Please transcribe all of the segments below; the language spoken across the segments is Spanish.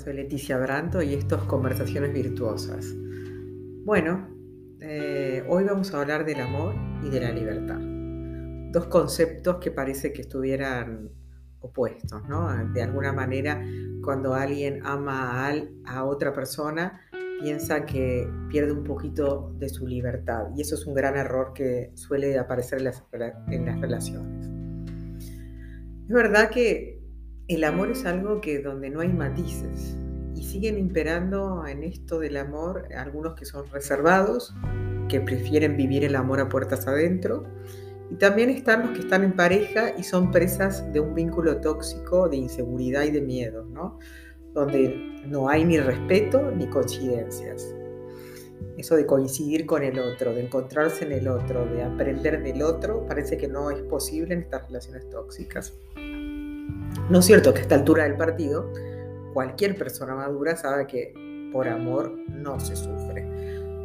soy Leticia Branto y esto es Conversaciones Virtuosas. Bueno, eh, hoy vamos a hablar del amor y de la libertad. Dos conceptos que parece que estuvieran opuestos, ¿no? De alguna manera, cuando alguien ama a, otra persona, piensa que pierde un poquito de su libertad. Y eso es un gran error que suele aparecer en las, en las relaciones. Es verdad que el amor es algo que donde no hay matices y siguen imperando en esto del amor algunos que son reservados, que prefieren vivir el amor a puertas adentro, y también están los que están en pareja y son presas de un vínculo tóxico de inseguridad y de miedo, ¿no? donde no hay ni respeto ni coincidencias. Eso de coincidir con el otro, de encontrarse en el otro, de aprender del otro, parece que no es posible en estas relaciones tóxicas. No es cierto que a esta altura del partido, cualquier persona madura sabe que por amor no se sufre.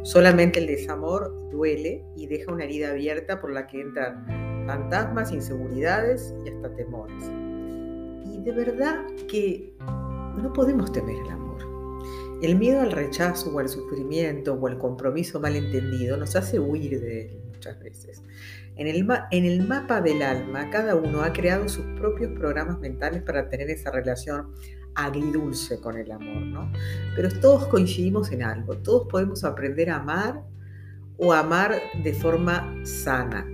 Solamente el desamor duele y deja una herida abierta por la que entran fantasmas, inseguridades y hasta temores. Y de verdad que no podemos temer el amor. El miedo al rechazo o al sufrimiento o al compromiso malentendido nos hace huir de él veces. En el, en el mapa del alma, cada uno ha creado sus propios programas mentales para tener esa relación agridulce con el amor, ¿no? Pero todos coincidimos en algo, todos podemos aprender a amar o amar de forma sana.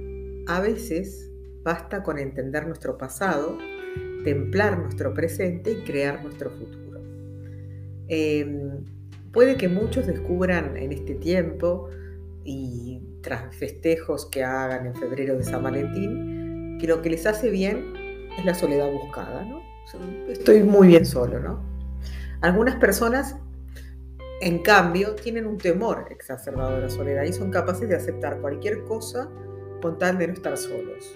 A veces basta con entender nuestro pasado, templar nuestro presente y crear nuestro futuro. Em, puede que muchos descubran en este tiempo y tras festejos que hagan en febrero de San Valentín, que lo que les hace bien es la soledad buscada, ¿no? Estoy muy bien solo, ¿no? Algunas personas, en cambio, tienen un temor exacerbado de la soledad y son capaces de aceptar cualquier cosa con tal de no estar solos.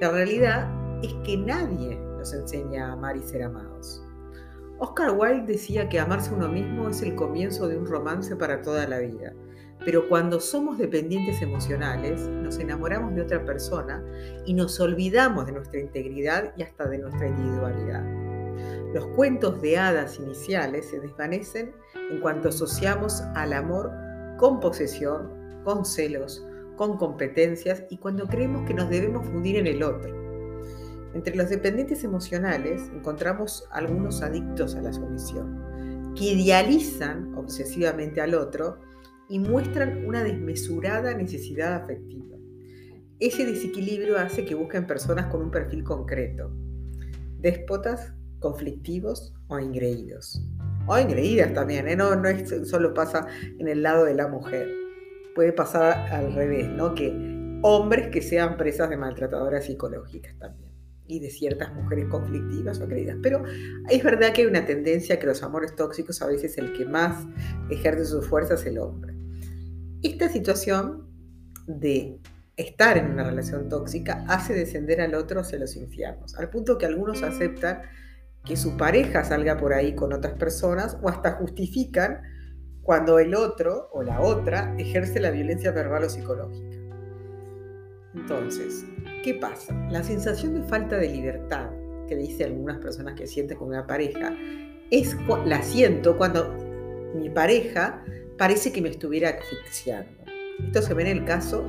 La realidad es que nadie nos enseña a amar y ser amados. Oscar Wilde decía que amarse a uno mismo es el comienzo de un romance para toda la vida. Pero cuando somos dependientes emocionales, nos enamoramos de otra persona y nos olvidamos de nuestra integridad y hasta de nuestra individualidad. Los cuentos de hadas iniciales se desvanecen en cuanto asociamos al amor con posesión, con celos, con competencias y cuando creemos que nos debemos fundir en el otro. Entre los dependientes emocionales encontramos algunos adictos a la sumisión, que idealizan obsesivamente al otro y muestran una desmesurada necesidad afectiva. Ese desequilibrio hace que busquen personas con un perfil concreto, déspotas, conflictivos o ingreídos. O ingreídas también, ¿eh? no, no es, solo pasa en el lado de la mujer. Puede pasar al revés, ¿no? Que hombres que sean presas de maltratadoras psicológicas también y de ciertas mujeres conflictivas o creídas. Pero es verdad que hay una tendencia que los amores tóxicos a veces el que más ejerce su fuerza es el hombre. Esta situación de estar en una relación tóxica hace descender al otro hacia los infiernos, al punto que algunos aceptan que su pareja salga por ahí con otras personas o hasta justifican cuando el otro o la otra ejerce la violencia verbal o psicológica. Entonces, ¿qué pasa? La sensación de falta de libertad que dice algunas personas que sienten con una pareja, es la siento cuando mi pareja parece que me estuviera asfixiando. Esto se ve en el caso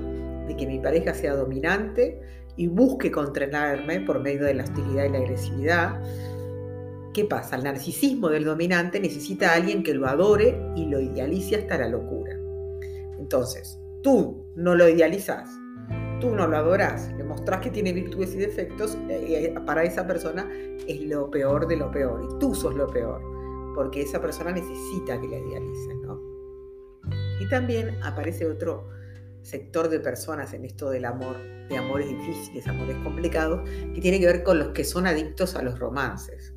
de que mi pareja sea dominante y busque controlarme por medio de la hostilidad y la agresividad. ¿Qué pasa? El narcisismo del dominante necesita a alguien que lo adore y lo idealice hasta la locura. Entonces, tú no lo idealizas, tú no lo adoras, le mostrás que tiene virtudes y defectos, eh, para esa persona es lo peor de lo peor y tú sos lo peor, porque esa persona necesita que la idealices, ¿no? Y también aparece otro sector de personas en esto del amor, de amores difíciles, amores complicados, que tiene que ver con los que son adictos a los romances,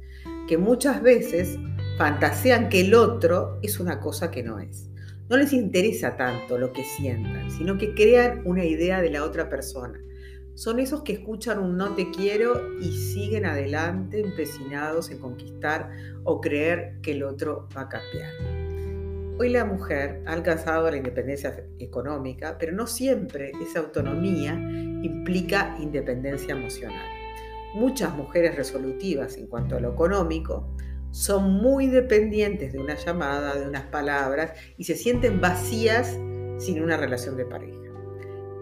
que muchas veces fantasean que el otro es una cosa que no es. No les interesa tanto lo que sientan, sino que crean una idea de la otra persona. Son esos que escuchan un no te quiero y siguen adelante empecinados en conquistar o creer que el otro va a cambiar. Hoy la mujer ha alcanzado la independencia económica, pero no siempre esa autonomía implica independencia emocional. Muchas mujeres resolutivas en cuanto a lo económico son muy dependientes de una llamada, de unas palabras y se sienten vacías sin una relación de pareja.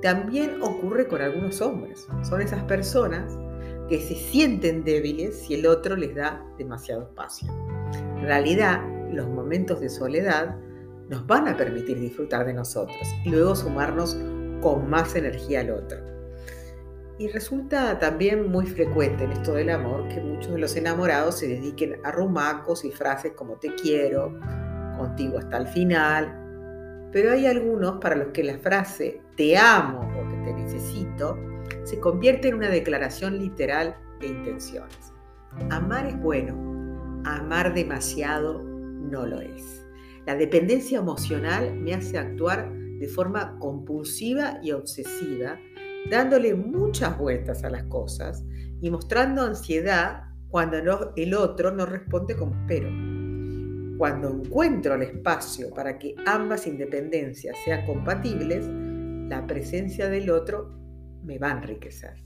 También ocurre con algunos hombres. Son esas personas que se sienten débiles si el otro les da demasiado espacio. En realidad, los momentos de soledad nos van a permitir disfrutar de nosotros y luego sumarnos con más energía al otro. Y resulta también muy frecuente en esto del amor que muchos de los enamorados se dediquen a rumacos y frases como te quiero, contigo hasta el final, pero hay algunos para los que la frase te amo porque te necesito se convierte en una declaración literal de intenciones. Amar es bueno, amar demasiado no lo es. La dependencia emocional me hace actuar de forma compulsiva y obsesiva, dándole muchas vueltas a las cosas y mostrando ansiedad cuando el otro no responde como espero. Cuando encuentro el espacio para que ambas independencias sean compatibles, la presencia del otro me va a enriquecer.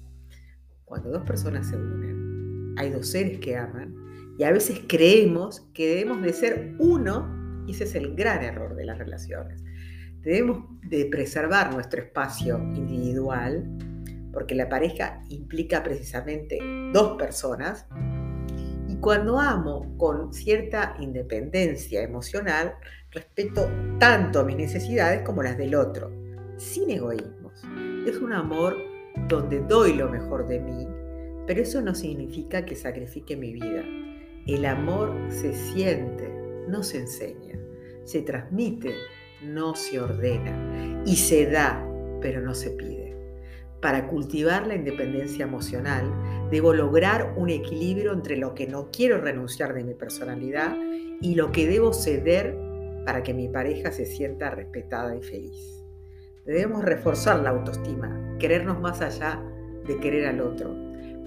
Cuando dos personas se unen, hay dos seres que aman y a veces creemos que debemos de ser uno y ese es el gran error de las relaciones. Debemos de preservar nuestro espacio individual porque la pareja implica precisamente dos personas cuando amo con cierta independencia emocional, respeto tanto mis necesidades como las del otro, sin egoísmos. Es un amor donde doy lo mejor de mí, pero eso no significa que sacrifique mi vida. El amor se siente, no se enseña, se transmite, no se ordena, y se da, pero no se pide. Para cultivar la independencia emocional, debo lograr un equilibrio entre lo que no quiero renunciar de mi personalidad y lo que debo ceder para que mi pareja se sienta respetada y feliz. Debemos reforzar la autoestima, querernos más allá de querer al otro,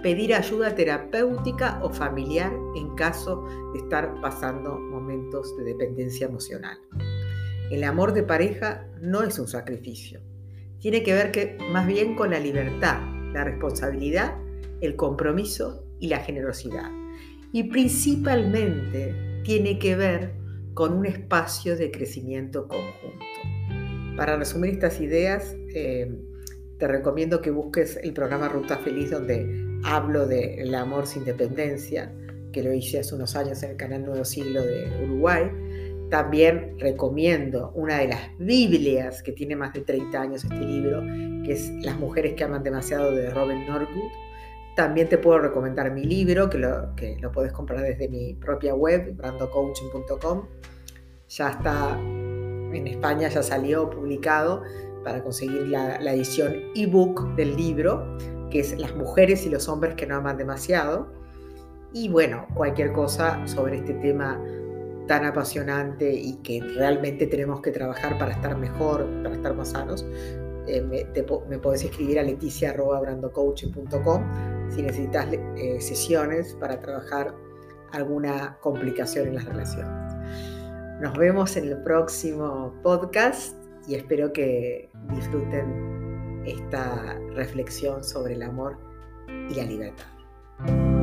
pedir ayuda terapéutica o familiar en caso de estar pasando momentos de dependencia emocional. El amor de pareja no es un sacrificio, tiene que ver que, más bien con la libertad, la responsabilidad, el compromiso y la generosidad. Y principalmente tiene que ver con un espacio de crecimiento conjunto. Para resumir estas ideas, eh, te recomiendo que busques el programa Ruta Feliz donde hablo del amor sin dependencia, que lo hice hace unos años en el canal Nuevo Siglo de Uruguay también recomiendo una de las Biblias que tiene más de 30 años este libro, que es Las mujeres que aman demasiado de Robin Norwood. También te puedo recomendar mi libro, que lo, que lo puedes comprar desde mi propia web, brandocoaching.com. Ya está en España, ya salió publicado para conseguir la, la edición ebook del libro, que es Las mujeres y los hombres que no aman demasiado. Y bueno, cualquier cosa sobre este tema tan apasionante y que realmente tenemos que trabajar para estar mejor, para estar más sanos, eh, me, puedes escribir a leticia.brandocoaching.com si necesitas eh, sesiones para trabajar alguna complicación en las relaciones. Nos vemos en el próximo podcast y espero que disfruten esta reflexión sobre el amor y la libertad.